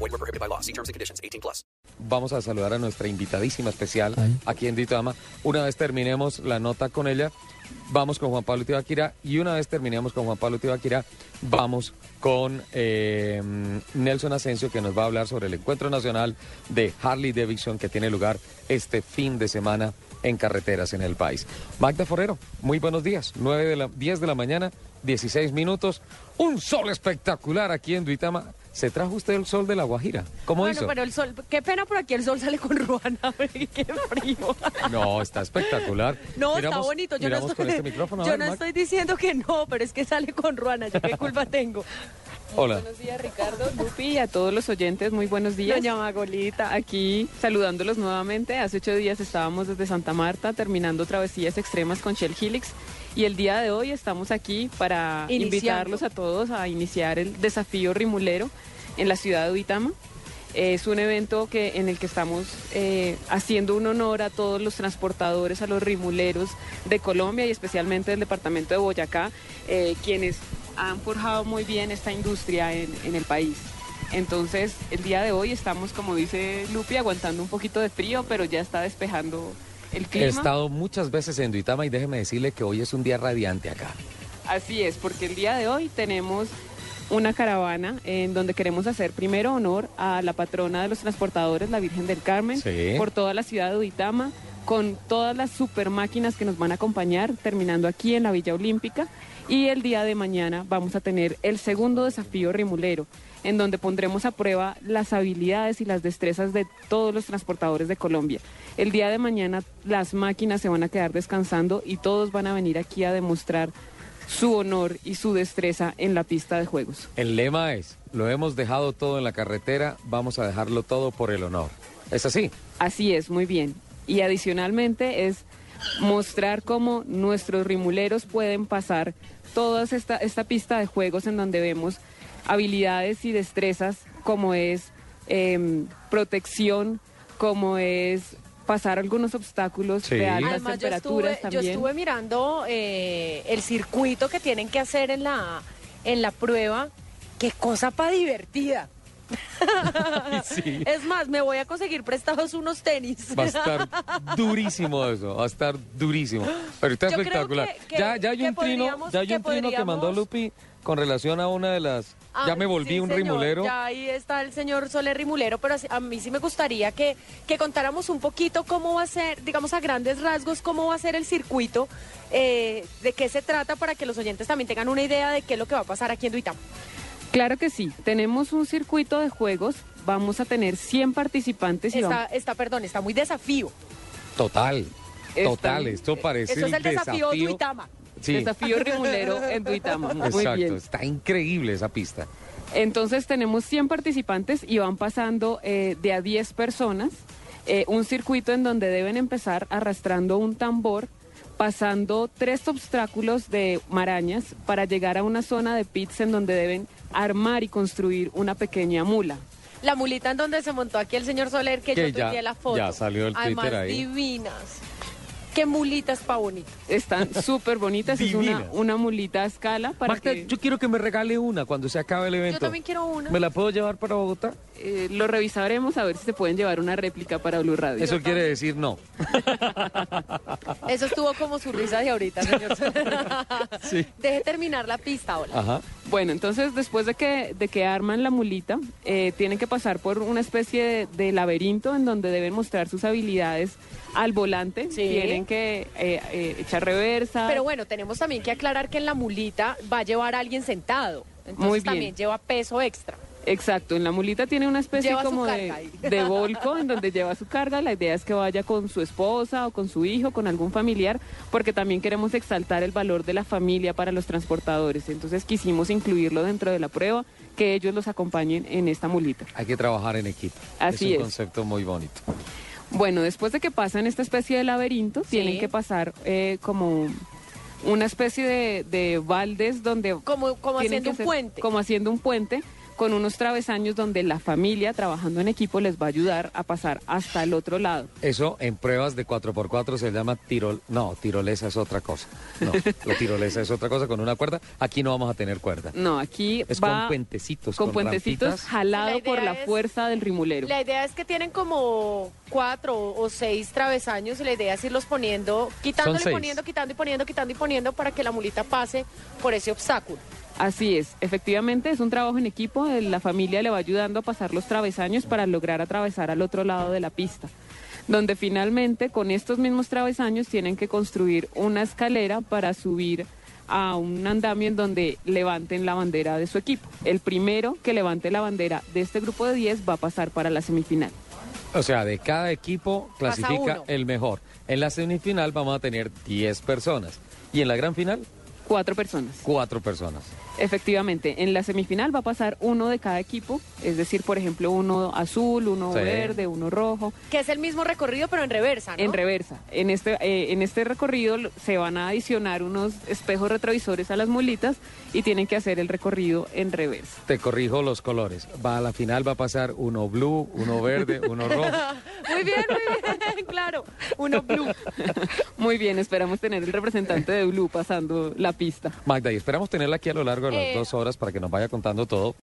Void were prohibited by law. See terms and conditions. 18 plus. Vamos a saludar a nuestra invitadísima especial aquí en Duitama. Una vez terminemos la nota con ella, vamos con Juan Pablo Tibaquira y una vez terminemos con Juan Pablo Tibaquira, vamos con eh, Nelson Asensio que nos va a hablar sobre el encuentro nacional de Harley Davidson que tiene lugar este fin de semana en carreteras en el país. Magda Forero, muy buenos días. 9 de la, 10 de la mañana, 16 minutos. Un sol espectacular aquí en Duitama. ¿Se trajo usted el sol de la Guajira? ¿Cómo bueno, hizo? pero el sol, qué pena, por aquí el sol sale con ruana, qué frío. No, está espectacular. No, está Miramos- bonito. Yo no, estoy, con este micrófono. yo ver, no Mac. estoy diciendo que no, pero es que sale con ruana. ¿Yo qué culpa tengo? Hola. Buenos días, Ricardo, Lupi y a todos los oyentes, muy buenos días. Doña Magolita. Aquí saludándolos nuevamente. Hace ocho días estábamos desde Santa Marta terminando travesías extremas con Shell Helix y el día de hoy estamos aquí para Iniciando. invitarlos a todos a iniciar el desafío rimulero en la ciudad de Uitama. Es un evento que, en el que estamos eh, haciendo un honor a todos los transportadores, a los rimuleros de Colombia y especialmente del departamento de Boyacá, eh, quienes han forjado muy bien esta industria en, en el país. Entonces, el día de hoy estamos, como dice Lupi, aguantando un poquito de frío, pero ya está despejando el He estado muchas veces en Duitama y déjeme decirle que hoy es un día radiante acá. Así es, porque el día de hoy tenemos una caravana en donde queremos hacer primero honor a la patrona de los transportadores, la Virgen del Carmen, Sí. por toda la ciudad de Uitama, con todas las super máquinas que nos van a acompañar, terminando aquí en la Villa Olímpica. Y el día de mañana vamos a tener el segundo desafío rimulero, en donde pondremos a prueba las habilidades y las destrezas de todos los transportadores de Colombia. El día de mañana las máquinas se van a quedar descansando y todos van a venir aquí a demostrar su honor y su destreza en la pista de juegos. El lema es, lo hemos dejado todo en la carretera, vamos a dejarlo todo por el honor. ¿Es así? Así es, muy bien. Y adicionalmente es mostrar cómo nuestros rimuleros pueden pasar toda esta, esta pista de juegos en donde vemos habilidades y destrezas como es em, protección, como es pasar algunos obstáculos Sí. de altas Además, yo temperaturas estuve, yo también. estuve mirando eh, el circuito que tienen que hacer en la, en la prueba. Qué cosa para divertida. Sí. Es más, me voy a conseguir prestados unos tenis. Va a estar durísimo eso, va a estar durísimo. Pero está Yo espectacular. que- que- ya, ya hay un trino, ya hay un trino que mandó Lupi con relación a una de las... Ah, ya me volví sí, un señor, rimulero. Ya ahí está el señor Soler Rimulero, pero a mí sí me gustaría que, que contáramos un poquito cómo va a ser, digamos a grandes rasgos, cómo va a ser el circuito, eh, de qué se trata para que los oyentes también tengan una idea de qué es lo que va a pasar aquí en Duitama. Claro que sí, tenemos un circuito de juegos, vamos a tener 100 participantes y Está, vamos... está, perdón, está muy desafío. Total, Está- total, esto parece Eso es el desafío, Duitama. Sí, Desafío rimulero en Duitama. Muy exacto, bien. está increíble esa pista. Entonces tenemos 100 participantes y van pasando eh, de a 10 personas eh, un circuito en donde deben empezar arrastrando un tambor, pasando tres obstáculos de marañas para llegar a una zona de pits en donde deben armar y construir una pequeña mula. La mulita en donde se montó aquí el señor Soler, que, Que yo tuiteé la foto. ya salió el Además, Twitter ahí. divinas. Qué mulitas pa' bonitas. Están súper bonitas, es una, Divinas. una mulita a escala para Magda, que yo quiero que me regale una cuando se acabe el evento. Yo también quiero una. ¿Me la puedo llevar para Bogotá? eh, lo revisaremos a ver si se pueden llevar una réplica para Blue Radio. Eso quiere decir no. Eso estuvo como su risa de ahorita, señor Soler. Sí. Deje terminar la pista ahora. Ajá. Bueno, entonces después de que, de que arman la mulita, eh, tienen que pasar por una especie de, de laberinto en donde deben mostrar sus habilidades al volante. Sí. Tienen que eh, eh, echar reversa. Pero bueno, tenemos también que aclarar que en la mulita va a llevar a alguien sentado. Entonces Muy bien. también lleva peso extra. Exacto, en la mulita tiene una especie Lleva como de, de volco en donde lleva su carga. La idea es que vaya con su esposa o con su hijo, con algún familiar, porque también queremos exaltar el valor de la familia para los transportadores. Entonces quisimos incluirlo dentro de la prueba, que ellos los acompañen en esta mulita. Hay que trabajar en equipo. Así es un es. concepto muy bonito. Bueno, después de que pasan esta especie de laberinto, tienen que pasar eh, como una especie de, de baldes donde... Como, como haciendo un puente. Como haciendo un puente con unos travesaños donde la familia trabajando en equipo les va a ayudar a pasar hasta el otro lado. Eso en pruebas de 4x4 se llama tirol... No, tirolesa es otra cosa. No, la tirolesa es otra cosa con una cuerda. Aquí no vamos a tener cuerda. No, aquí Es va con puentecitos, con con puentecitos rampitas. jalado La por la es- fuerza del rimulero. La idea es que tienen como cuatro o seis travesaños y la idea es irlos poniendo, quitándole, seis. poniendo, quitando y poniendo, quitando y poniendo para que la mulita pase por ese obstáculo. Así es, efectivamente es un trabajo en equipo, eh, la familia le va ayudando a pasar los travesaños para lograr atravesar al otro lado de la pista, donde finalmente con estos mismos travesaños tienen que construir una escalera para subir a un andamio en donde levanten la bandera de su equipo. El primero que levante la bandera de este grupo de 10 va a pasar para la semifinal. O sea, de cada equipo clasifica el mejor. En la semifinal vamos a tener 10 personas. Y en la gran final, Cuatro personas. 4 personas. Efectivamente, en la semifinal va a pasar uno de cada equipo, es decir, por ejemplo, uno azul, uno Sí. verde, uno rojo. Que es el mismo recorrido pero en reversa, ¿no? En reversa. En este, eh, en este recorrido se van a adicionar unos espejos retrovisores a las mulitas y tienen que hacer el recorrido en reversa. Te corrijo los colores. Va a la final va a pasar uno blue, uno verde, uno rojo. Muy bien, muy bien, claro. Uno blue. Muy bien, esperamos tener el representante de Blue pasando la pista. Magda, y esperamos tenerla aquí a lo largo de las Eh. dos horas para que nos vaya contando todo.